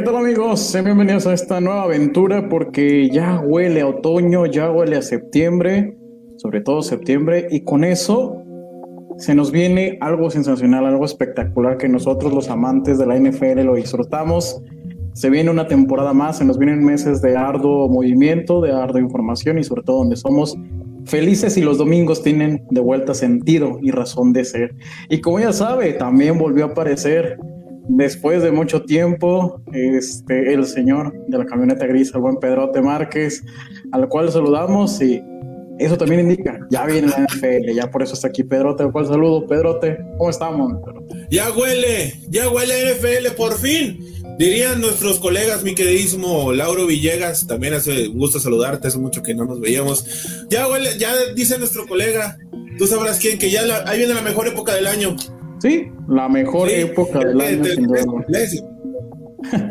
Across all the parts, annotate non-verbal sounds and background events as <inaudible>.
¿Qué tal amigos? Bienvenidos a esta nueva aventura porque ya huele a otoño, ya huele a septiembre, sobre todo septiembre, y con eso se nos viene algo sensacional, algo espectacular que nosotros los amantes de la NFL lo disfrutamos. Se viene una temporada más, se nos vienen meses de arduo movimiento, de ardua información y sobre todo donde somos felices y los domingos tienen de vuelta sentido y razón de ser. Y como ya sabe, también volvió a aparecer después de mucho tiempo este, el señor de la camioneta gris, el buen Pedrote Márquez, al cual saludamos y eso también indica, ya viene la NFL, ya por eso está aquí Pedrote, al cual saludo, Pedrote, ¿cómo estamos? Ya huele, ya huele NFL, por fin. Dirían nuestros colegas, mi queridísimo Lauro Villegas, también hace un gusto saludarte, hace mucho que no nos veíamos. Ya huele, ya dice nuestro colega, tú sabrás quién, que ya ahí viene la mejor época del año. Sí, la mejor época del año.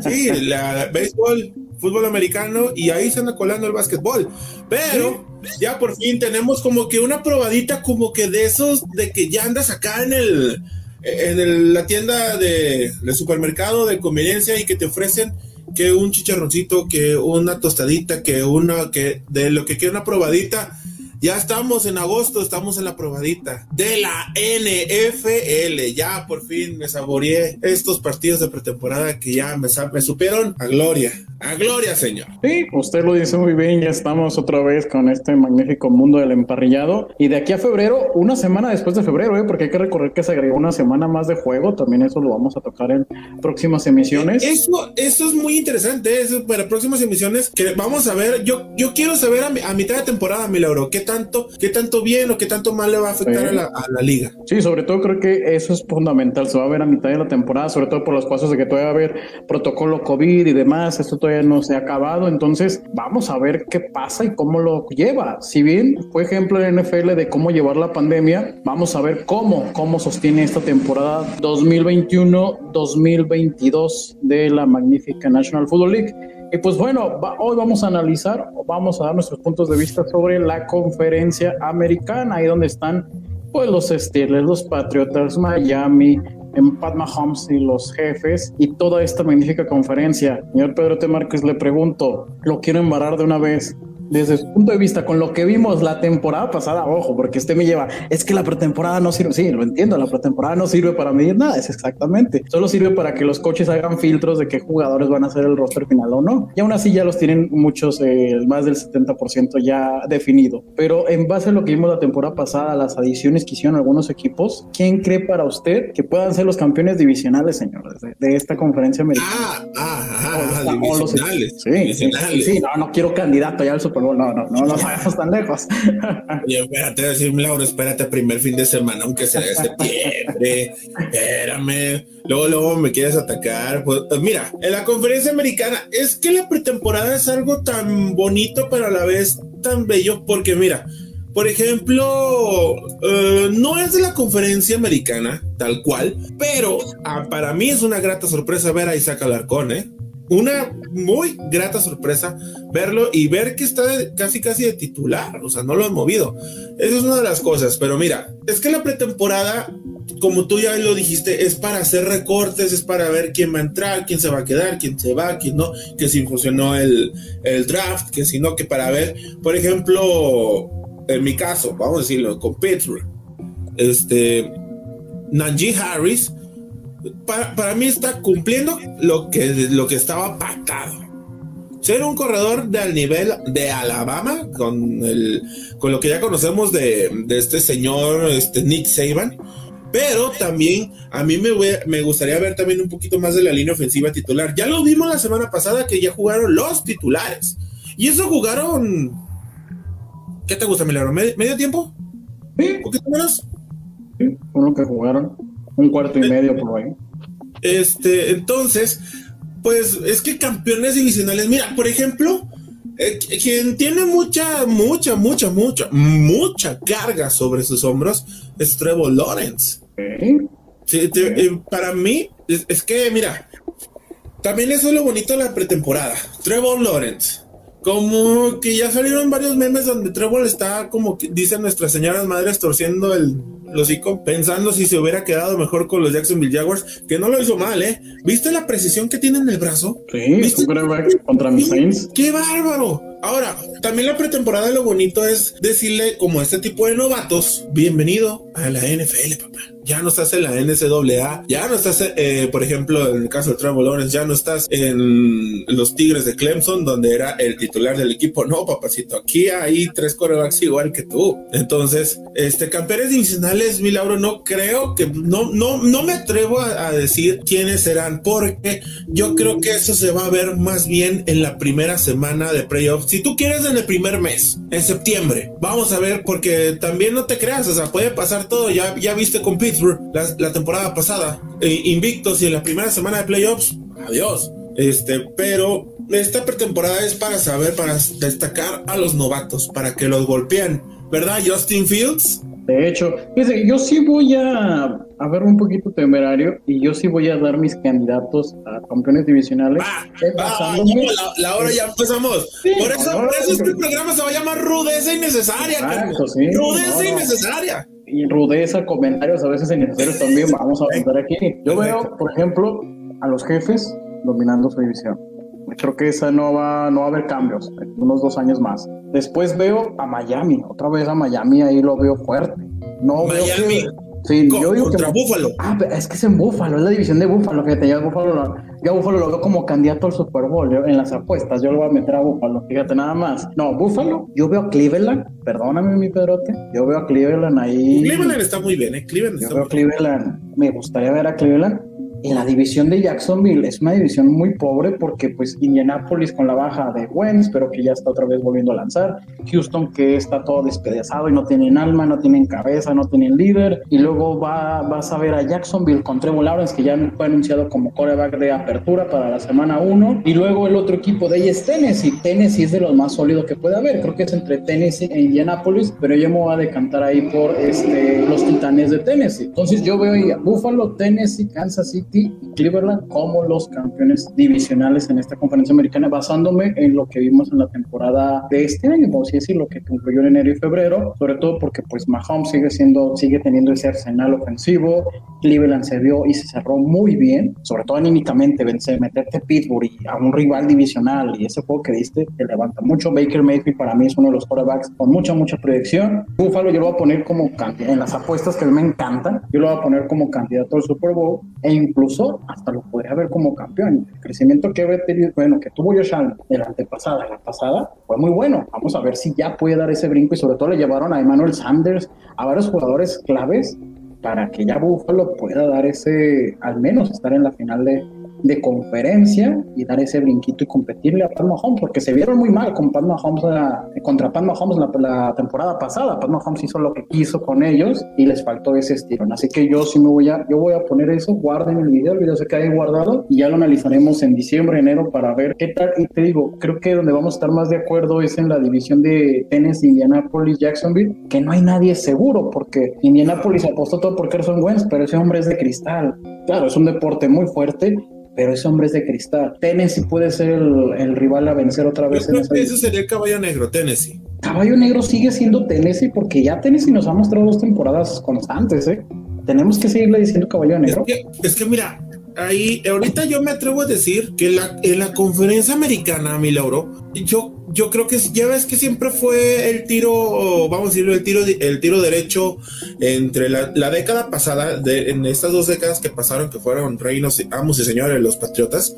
sí, la béisbol, fútbol americano y ahí se anda colando el básquetbol. Pero ya por fin tenemos como que una probadita como que de esos de que ya andas acá en el en la tienda de, supermercado de conveniencia y que te ofrecen que un chicharroncito, que una tostadita, que una que de lo que quiera una probadita ya estamos en agosto, estamos en la probadita de la NFL. Ya por fin me saboreé estos partidos de pretemporada que ya me, me supieron a gloria. A gloria, señor. Sí, usted lo dice muy bien. Ya estamos otra vez con este magnífico mundo del emparrillado. Y de aquí a febrero, una semana después de febrero, ¿eh? porque hay que recorrer que se agregó una semana más de juego. También eso lo vamos a tocar en próximas emisiones. Eso, eso es muy interesante. Eso para próximas emisiones que vamos a ver. Yo, yo quiero saber a, mitad de temporada, mi Lauro, ¿qué tanto, qué tanto bien o qué tanto mal le va a afectar a, la, liga. Sí, sobre todo creo que eso es fundamental. Se va a ver a mitad de la temporada, sobre todo por los pasos de que todavía va a haber protocolo COVID y demás. Esto todavía no se ha acabado. Entonces, vamos a ver qué pasa y cómo lo lleva. Si bien fue ejemplo en NFL de cómo llevar la pandemia, vamos a ver cómo, cómo sostiene esta temporada 2021-2022 de la magnífica National Football League. Y pues bueno, hoy vamos a analizar, vamos a dar nuestros puntos de vista sobre la conferencia americana, ahí donde están pues los Steelers, los Patriotas, Miami, en Pat Mahomes y los jefes y toda esta magnífica conferencia. Señor Pedro T. Márquez, le pregunto, lo quiero embarrar de una vez desde su punto de vista, con lo que vimos la temporada pasada, ojo, porque este me lleva, es que la pretemporada no sirve, sí, lo entiendo, la pretemporada no sirve para medir nada, es exactamente, solo sirve para que los coches hagan filtros de qué jugadores van a ser el roster final o no, y aún así ya los tienen muchos, eh, más del 70% ya definido, pero en base a lo que vimos la temporada pasada, las adiciones que hicieron algunos equipos, ¿quién cree para usted que puedan ser los campeones divisionales, señores, de, esta conferencia americana? Ah, ah, ah, ah divisionales. sí, sí, no, no quiero candidato ya al Super no, no, no, no nos <laughs> vayamos tan lejos. Oye, espérate, decir, Laura, espérate, primer fin de semana, aunque sea de septiembre, espérame. Luego, luego me quieres atacar. Pues, pues, mira, en la conferencia americana, es que la pretemporada es algo tan bonito, pero a la vez tan bello, porque mira, por ejemplo, eh, no es de la conferencia americana, tal cual, pero ah, para mí es una grata sorpresa ver a Isaac Alarcón, ¿eh? Una muy grata sorpresa verlo y ver que está casi casi de titular, o sea, no lo han movido. Esa es una de las cosas, pero mira, es que la pretemporada, como tú ya lo dijiste, es para hacer recortes, es para ver quién va a entrar, quién se va a quedar, quién se va, quién no, que si funcionó el, el draft, que si no, que para ver, por ejemplo, en mi caso, vamos a decirlo, con Pittsburgh, este, Nanji Harris, para, mí está cumpliendo lo que, lo que estaba pactado. Ser un corredor del nivel de Alabama, con, el, con lo que ya conocemos de, este señor este Nick Saban, pero también a mí me, me gustaría ver también un poquito más de la línea ofensiva titular. Ya lo vimos la semana pasada que ya jugaron los titulares. Y eso jugaron. ¿Qué te gusta, Milagro? ¿Medio, tiempo? Sí. ¿Un poquito menos? Sí, uno que jugaron un cuarto y medio por ahí. Este, entonces, pues es que campeones divisionales, mira, por ejemplo, eh, quien tiene mucha, mucha, mucha, mucha, mucha carga sobre sus hombros es Trevor Lawrence. Sí, eh, para mí, es, que, mira, también eso es lo bonito de la pretemporada. Trevor Lawrence, como que ya salieron varios memes donde Trevor está como que dicen nuestras señoras madres torciendo el hocico, pensando si se hubiera quedado mejor con los Jacksonville Jaguars, que no lo hizo mal, ¿eh? ¿Viste la precisión que tiene en el brazo? Sí, ¿Viste? contra mis Saints. ¡Qué bárbaro! Ahora, también la pretemporada lo bonito es decirle como este tipo de novatos, bienvenido a la NFL, papá. Ya no estás en la NCAA, ya no estás, eh, por ejemplo, en el caso de Trevor Lawrence, ya no estás en los Tigres de Clemson, donde era el titular del equipo. No, papacito, aquí hay tres corebacks igual que tú. Entonces, este, campeones divisionales, Milauro, no creo que, no, no, no me atrevo a, a decir quiénes serán, porque yo creo que eso se va a ver más bien en la primera semana de playoffs si tú quieres en el primer mes, en septiembre, vamos a ver, porque también no te creas, o sea, puede pasar todo. Ya, ya viste con Pittsburgh la, temporada pasada, eh, invictos y en la primera semana de playoffs, adiós. Este, pero esta pretemporada es para saber, para destacar a los novatos, para que los golpeen, ¿verdad, Justin Fields? De hecho, yo sí voy a, a, ver un poquito temerario y yo sí voy a dar mis candidatos a campeones divisionales. la, hora ya empezamos. por, eso, por eso este programa se va a llamar Rudeza Innecesaria. rudeza Innecesaria. Y rudeza, comentarios a veces innecesarios también vamos a apuntar aquí. Yo veo, por ejemplo, a los jefes dominando su división. Creo que esa no va, no va a haber cambios, unos dos años más. Después veo a Miami, otra vez a Miami, ahí lo veo fuerte. No Miami. veo que, Sí, yo digo contra Búfalo. Ah, es que es en Búfalo, es la división de Búfalo. Fíjate, ya Búfalo, yo Búfalo lo veo como candidato al Super Bowl en las apuestas. Yo lo voy a meter a Búfalo, fíjate nada más. No, Búfalo, yo veo a Cleveland, perdóname mi Pedrote, yo veo a Cleveland ahí. Cleveland está muy bien, ¿eh? Cleveland yo veo a Cleveland, me gustaría ver a Cleveland en la división de Jacksonville. Es una división muy pobre porque pues Indianapolis con la baja de Wentz, pero que ya está otra vez volviendo a lanzar, Houston que está todo despedazado y no tienen alma, no tienen cabeza, no tienen líder, y luego va, vas a ver a Jacksonville con Trevor Lawrence que ya fue anunciado como coreback de apertura para la semana 1, y luego el otro equipo de ella es Tennessee, Tennessee es de los más sólidos que puede haber, creo que es entre Tennessee e Indianapolis, pero yo me voy a decantar ahí por este, los Titanes de Tennessee, entonces yo veo ahí a Buffalo, Tennessee, Kansas City, y Cleveland como los campeones divisionales en esta conferencia americana, basándome en lo que vimos en la temporada de este año, vamos a decir, lo que concluyó en enero y febrero, sobre todo porque pues Mahomes sigue siendo, sigue teniendo ese arsenal ofensivo, Cleveland se vio y se cerró muy bien, sobre todo anímicamente, vencer, meterte Pittsburgh y a un rival divisional y ese juego que diste te levanta mucho. Baker Mayfield para mí es uno de los quarterbacks con mucha, mucha proyección. Buffalo yo lo voy a poner como en las apuestas que me encantan, yo lo voy a poner como candidato al Super Bowl e incluso hasta lo podría ver como campeón. El crecimiento que, bueno, que tuvo Josh Allen de la antepasada, la pasada, fue muy bueno. Vamos a ver si ya puede dar ese brinco y sobre todo le llevaron a Emmanuel Sanders, a varios jugadores claves para que ya Buffalo pueda dar ese, al menos estar en la final de, de conferencia y dar ese brinquito y competirle a Pat Mahomes, porque se vieron muy mal con Pat Mahomes contra Pat Mahomes la, la, temporada pasada. Pat Mahomes hizo lo que quiso con ellos y les faltó ese estirón. Así que yo sí me voy a, yo voy a poner eso, guarden el video, el video se queda ahí guardado y ya lo analizaremos en diciembre, enero para ver qué tal. Y te digo, creo que donde vamos a estar más de acuerdo es en la división de Tennessee, Indianapolis, Jacksonville, que no hay nadie seguro, porque Indianapolis apostó todo por Carson Wentz, pero ese hombre es de cristal. Claro, es un deporte muy fuerte pero ese hombre es de cristal. Tennessee puede ser el, rival a vencer otra vez. en ese sería el caballo negro, Tennessee. Caballo negro sigue siendo Tennessee porque ya Tennessee nos ha mostrado dos temporadas constantes, ¿eh? Tenemos que seguirle diciendo caballo negro. Es que, es que mira, ahí ahorita yo me atrevo a decir que la, en la conferencia americana, mi Lauro, yo yo creo que ya ves que siempre fue el tiro, vamos a decirlo, el tiro, el tiro derecho entre la, década pasada, de, en estas dos décadas que pasaron, que fueron reinos, amos y señores, los patriotas.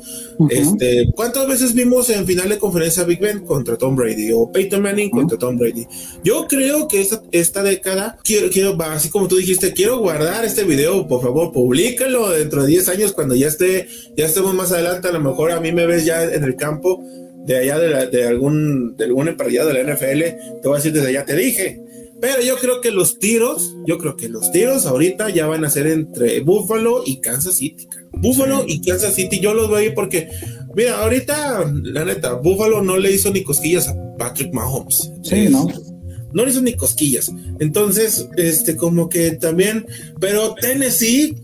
este, ¿Cuántas veces vimos en final de conferencia Big Ben contra Tom Brady o Peyton Manning contra Tom Brady? Yo creo que esta, esta década, quiero, quiero, así como tú dijiste, quiero guardar este video, por favor, públicalo dentro de 10 años cuando ya esté, ya estemos más adelante, a lo mejor a mí me ves ya en el campo de allá de, de algún de algún emparrillado de la NFL, te voy a decir desde allá te dije. Pero yo creo que los tiros, yo creo que los tiros ahorita ya van a ser entre Buffalo y Kansas City. Buffalo y Kansas City, yo los voy a ir porque, mira, ahorita, la neta, Buffalo no le hizo ni cosquillas a Patrick Mahomes. Sí, ¿no? No le hizo ni cosquillas. Entonces, este, como que también, pero Tennessee,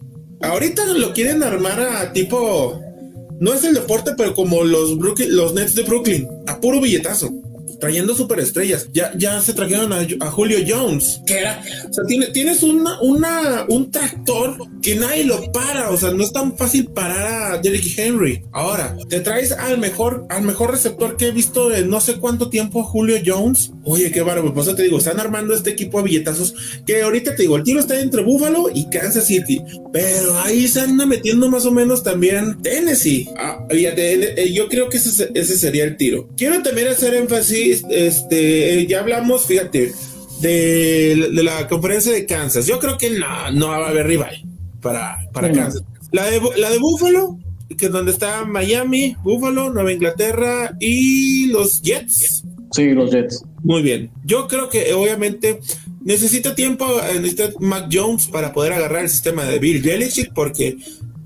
ahorita lo quieren armar a tipo no es el deporte, pero como los, los Nets de Brooklyn, a puro billetazo trayendo superestrellas. Ya, ya se trajeron a, Julio Jones, que era, o sea, tiene, tienes una, una, un tractor que nadie lo para, o sea, no es tan fácil parar a Derrick Henry. Ahora, te traes al mejor, al mejor receptor que he visto en no sé cuánto tiempo, Julio Jones. Oye, qué bárbaro, pues te digo, están armando este equipo de billetazos que ahorita te digo, el tiro está entre Buffalo y Kansas City, pero ahí se anda metiendo más o menos también Tennessee. Ah, eh, yo creo que ese, ese sería el tiro. Quiero también hacer énfasis este, ya hablamos, fíjate, de, la conferencia de Kansas. Yo creo que no, no va a haber rival para, para Kansas. La de, la de Buffalo, que es donde está Miami, Buffalo, Nueva Inglaterra y los Jets. Sí, los Jets. Muy bien. Yo creo que obviamente necesita tiempo, eh, necesita Mac Jones para poder agarrar el sistema de Bill Belichick porque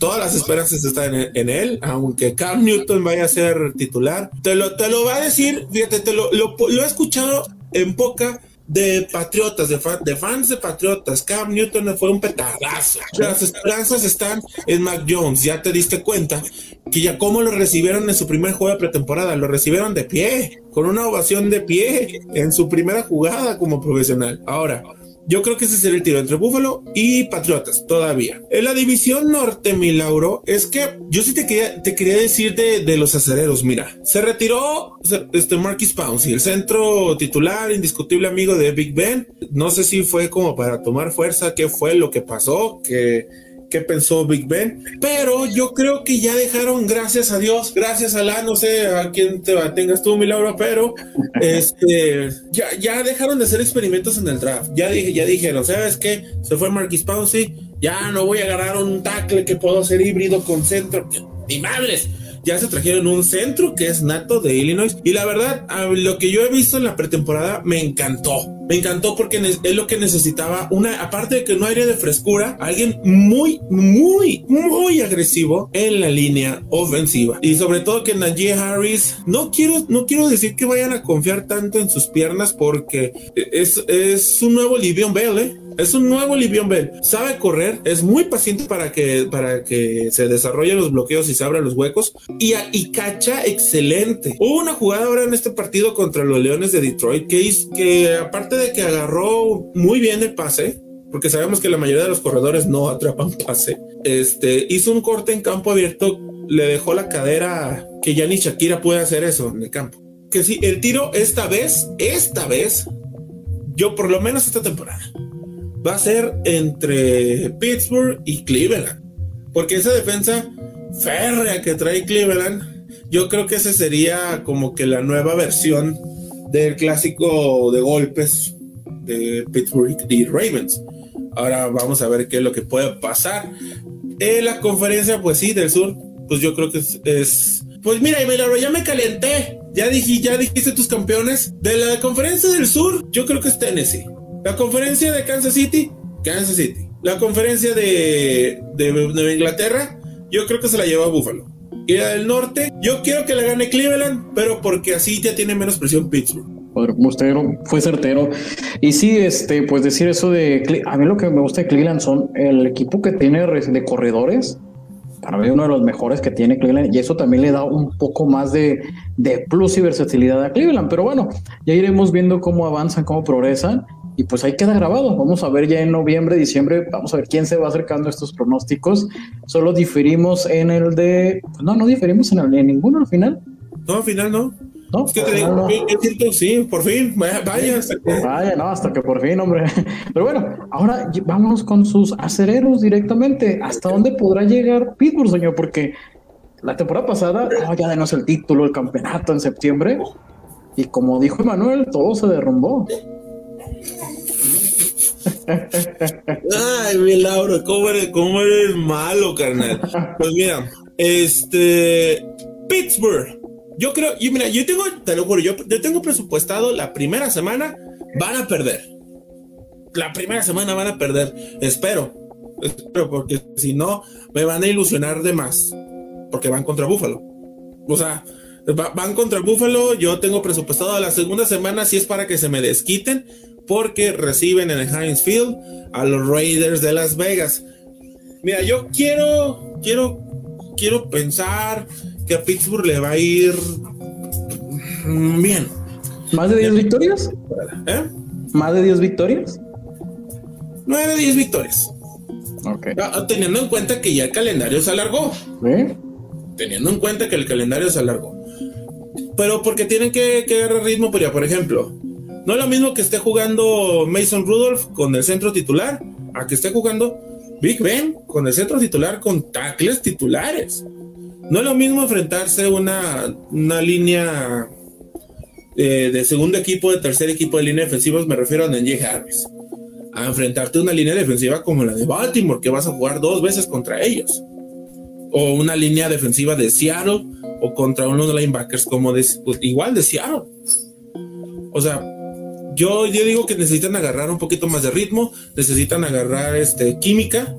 todas las esperanzas están en, él, aunque Cam Newton vaya a ser titular. Te lo, te lo va a decir, fíjate, te lo, lo, he escuchado en poca de patriotas, de, de, fans de patriotas. Cam Newton fue un petardazo. Las esperanzas están en Mac Jones. Ya te diste cuenta que ya cómo lo recibieron en su primer juego de pretemporada. Lo recibieron de pie, con una ovación de pie en su primera jugada como profesional. Ahora, yo creo que ese sería el tiro entre Búfalo y Patriotas todavía. En la división norte, mi Lauro, es que yo sí te quería, te quería decir de, los acereros. Mira, se retiró este Marquis Pouncey, el centro titular, indiscutible amigo de Big Ben. No sé si fue como para tomar fuerza, qué fue lo que pasó, que qué pensó Big Ben, pero yo creo que ya dejaron, gracias a Dios, gracias a la, no sé a quién te tengas tú, mi Laura, pero <laughs> este, ya, ya dejaron de hacer experimentos en el draft. Ya dije, ya dijeron, ¿sabes qué? Se fue Marquis Pouncey, ya no voy a agarrar un tackle que puedo hacer híbrido con centro. Ni madres ya se trajeron un centro que es nato de Illinois. Y la verdad lo que yo he visto en la pretemporada me encantó. Me encantó porque es lo que necesitaba. Una aparte de que no aire de frescura alguien muy muy muy agresivo en la línea ofensiva. Y sobre todo que Najee Harris no quiero no quiero decir que vayan a confiar tanto en sus piernas porque es, es un nuevo Livion Bell ¿eh? Es un nuevo Livion Bell. Sabe correr, es muy paciente para que, para que se desarrollen los bloqueos y se abran los huecos. Y, y cacha excelente. Hubo una jugada ahora en este partido contra los Leones de Detroit que, que aparte de que agarró muy bien el pase, porque sabemos que la mayoría de los corredores no atrapan pase, este, hizo un corte en campo abierto, le dejó la cadera que ya ni Shakira puede hacer eso en el campo. Que sí, el tiro esta vez, esta vez, yo por lo menos esta temporada, va a ser entre Pittsburgh y Cleveland. Porque esa defensa férrea que trae Cleveland, yo creo que ese sería como que la nueva versión del clásico de golpes de Pittsburgh y Ravens. Ahora vamos a ver qué es lo que puede pasar. En la conferencia, pues sí, del sur, pues yo creo que es, pues mira, ya me calenté. Ya dije, ya dijiste tus campeones. De la conferencia del sur, yo creo que es Tennessee. La conferencia de Kansas City, Kansas City. La conferencia de, de Nueva Inglaterra, yo creo que se la lleva a Buffalo. Y la del norte, yo quiero que la gane Cleveland, pero porque así ya tiene menos presión Pittsburgh. Usted fue certero. Y sí, este, pues decir eso de. A mí lo que me gusta de Cleveland son el equipo que tiene de corredores. Para mí, uno de los mejores que tiene Cleveland. Y eso también le da un poco más de, de plus y versatilidad a Cleveland. Pero bueno, ya iremos viendo cómo avanzan, cómo progresan y pues ahí queda grabado. Vamos a ver ya en noviembre, diciembre, vamos a ver quién se va acercando a estos pronósticos. Solo diferimos en el de. No, no diferimos en, el, en ninguno al final. No, al final no. No, es que te digo, sí, por fin, vaya, vaya, hasta que... Vaya, no, hasta que por fin, hombre. Pero bueno, ahora vamos con sus acereros directamente. ¿Hasta dónde podrá llegar Pittsburgh, señor? Porque la temporada pasada, oh, ya denos el título, el campeonato en septiembre. Y como dijo Emanuel, todo se derrumbó. Ay, mi Laura, ¿cómo eres, cómo eres malo, carnal? Pues mira, este. Pittsburgh. Yo creo, y mira, yo tengo, te lo juro, yo, yo tengo presupuestado la primera semana van a perder. La primera semana van a perder. Espero. Espero, porque si no, me van a ilusionar de más. Porque van contra Búfalo. O sea, van contra Búfalo. Yo tengo presupuestado la segunda semana si es para que se me desquiten porque reciben en el Heinz Field a los Raiders de Las Vegas. Mira, yo quiero, quiero quiero pensar que a Pittsburgh le va a ir bien. ¿Más de 10 victorias? ¿Eh? ¿Más de 10 victorias? 9, 10 victorias. Okay. Ah, teniendo en cuenta que ya el calendario se alargó. ¿Eh? Teniendo en cuenta que el calendario se alargó. Pero porque tienen que, que agarrar ritmo, pero ya, por ejemplo, no es lo mismo que esté jugando Mason Rudolph con el centro titular a que esté jugando Big Ben con el centro titular con tackles titulares. No es lo mismo enfrentarse una, una línea eh, de segundo equipo, de tercer equipo de línea defensiva, me refiero a Nenje Harris, a enfrentarte una línea defensiva como la de Baltimore, que vas a jugar dos veces contra ellos, o una línea defensiva de Seattle, o contra unos linebackers como igual de Seattle. O sea, yo, yo digo que necesitan agarrar un poquito más de ritmo, necesitan agarrar este, química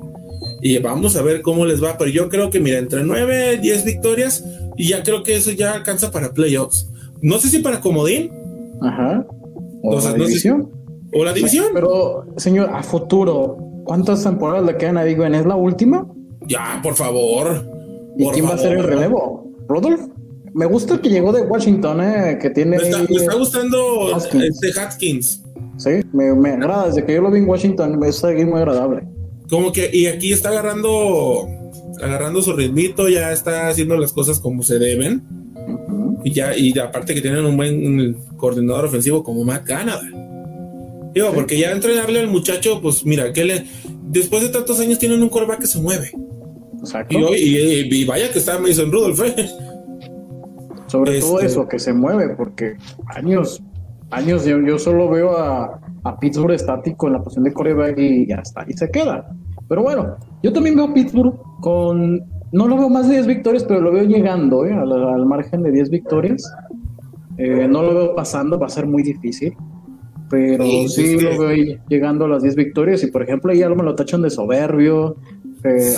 y vamos a ver cómo les va. Pero yo creo que, mira, entre 9, 10 victorias y ya creo que eso ya alcanza para playoffs. No sé si para Comodín. Ajá. O, la división. o la división. Pero, señor, a futuro, ¿cuántas temporadas le quedan a Big ¿Es la última? Ya, por favor. ¿Y quién va a ser el relevo? ¿Rodolf? Me gusta que llegó de Washington, eh, que tiene. Me está, gustando este Hatkins. Sí, me, agrada. Desde que yo lo vi en Washington, me está muy agradable. Como que, y aquí está agarrando, agarrando su ritmito, ya está haciendo las cosas como se deben. Y ya, y aparte que tienen un buen coordinador ofensivo como Matt Canada. Digo, porque ya entrenarle al muchacho, pues mira, que le, después de tantos años tienen un coreback que se mueve. Exacto. Y, vaya que está Mason Rudolph, ¿eh? Sobre todo este, eso, que se mueve, porque años, años yo, solo veo a, a, Pittsburgh estático en la posición de coreback y ya está, y se queda. Pero bueno, yo también veo Pittsburgh con, no lo veo más de 10 victorias, pero lo veo llegando ¿eh? al, margen de 10 victorias. Eh, no lo veo pasando, va a ser muy difícil. Pero sí, lo veo llegando a las 10 victorias. Y por ejemplo, ahí ya me lo tachan de soberbio,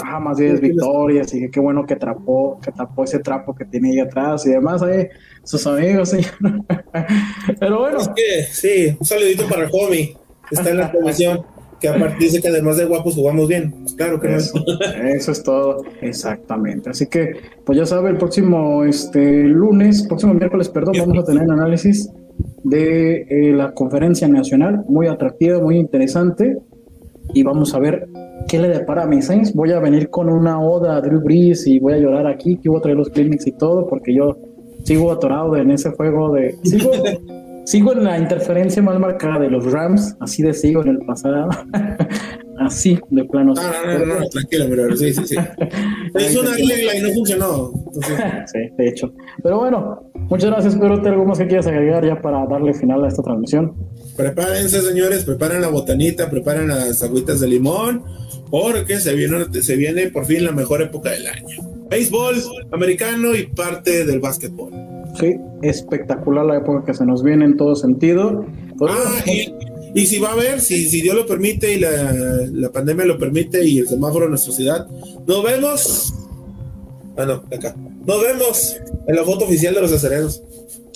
ah, más 10 victorias y qué bueno que trapó, que tapó ese trapo que tiene ahí atrás y demás, ahí, sus amigos, señor. <laughs> Pero bueno. Es que, sí, un saludito para el homie, está en la comisión, que aparte dice que además de guapos jugamos bien. Pues claro que eso, <laughs> Eso es todo, exactamente. Así que, pues ya sabe, el próximo este, lunes, próximo miércoles, perdón, vamos a tener un análisis de eh, la conferencia nacional, muy atractiva, muy interesante, y vamos a ver ¿qué le depara a mis Saints? Voy a venir con una oda a Drew Brees y voy a llorar aquí, que voy a traer los clinics y todo, porque yo sigo atorado en ese juego de... Sigo, <laughs> sigo en la interferencia más marcada de los Rams, así de sigo en el pasado. <laughs> así, de plano. No, no, no, no, tranquilo, pero sí, sí, sí. <laughs> es una regla y no funcionó. sí, de hecho. Pero bueno, muchas gracias, pero ¿te algo más que quieras agregar ya para darle final a esta transmisión? Prepárense, señores, preparen la botanita, preparen las agüitas de limón, porque se viene, se viene por fin la mejor época del año. Béisbol americano y parte del básquetbol. Sí, espectacular la época que se nos viene en todo sentido. Ah, y, si va a haber, si, si Dios lo permite y la, la pandemia lo permite y el semáforo en nuestra ciudad, nos vemos. Ah, no, acá. Nos vemos en la foto oficial de los acereros.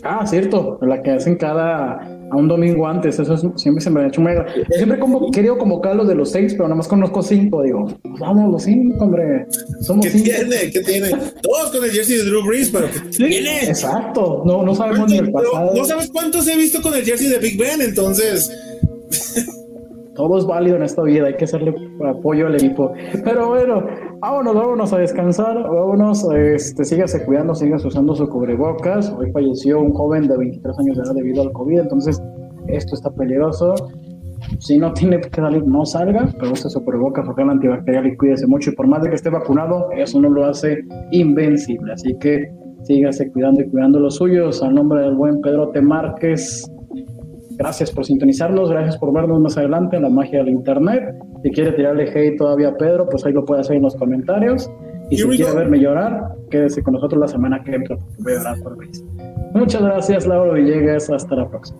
Ah, cierto, la que hacen cada a un domingo antes, eso siempre se me ha hecho muy... siempre como, querido convocar los de los seis, pero nada más conozco cinco, digo, vamos los cinco, hombre, somos ¿Qué tiene? ¿Qué tiene? Todos con el jersey de Drew Brees, pero ¿qué tiene? Exacto, no, no sabemos ni el pasado. No, sabes cuántos he visto con el jersey de Big Ben, entonces... Todo es válido en esta vida, hay que hacerle apoyo al equipo. Pero bueno, vámonos, vámonos a descansar, vámonos, este, sígase cuidando, sígase usando su cubrebocas. Hoy falleció un joven de 23 años de edad debido al COVID, entonces esto está peligroso. Si no tiene que salir, no salga, pero use su cubrebocas, porque el antibacterial y cuídese mucho. Y por más de que esté vacunado, eso no lo hace invencible. Así que sígase cuidando y cuidando los suyos. Al nombre del buen Pedro T. Márquez, Gracias por sintonizarnos, gracias por vernos más adelante en la magia del internet. Si quiere tirarle hate todavía a Pedro, pues ahí lo puede hacer en los comentarios. Y si quiere verme llorar, quédese con nosotros la semana que entra, porque voy a llorar por vez. Muchas gracias, Laura Villegas. Hasta la próxima.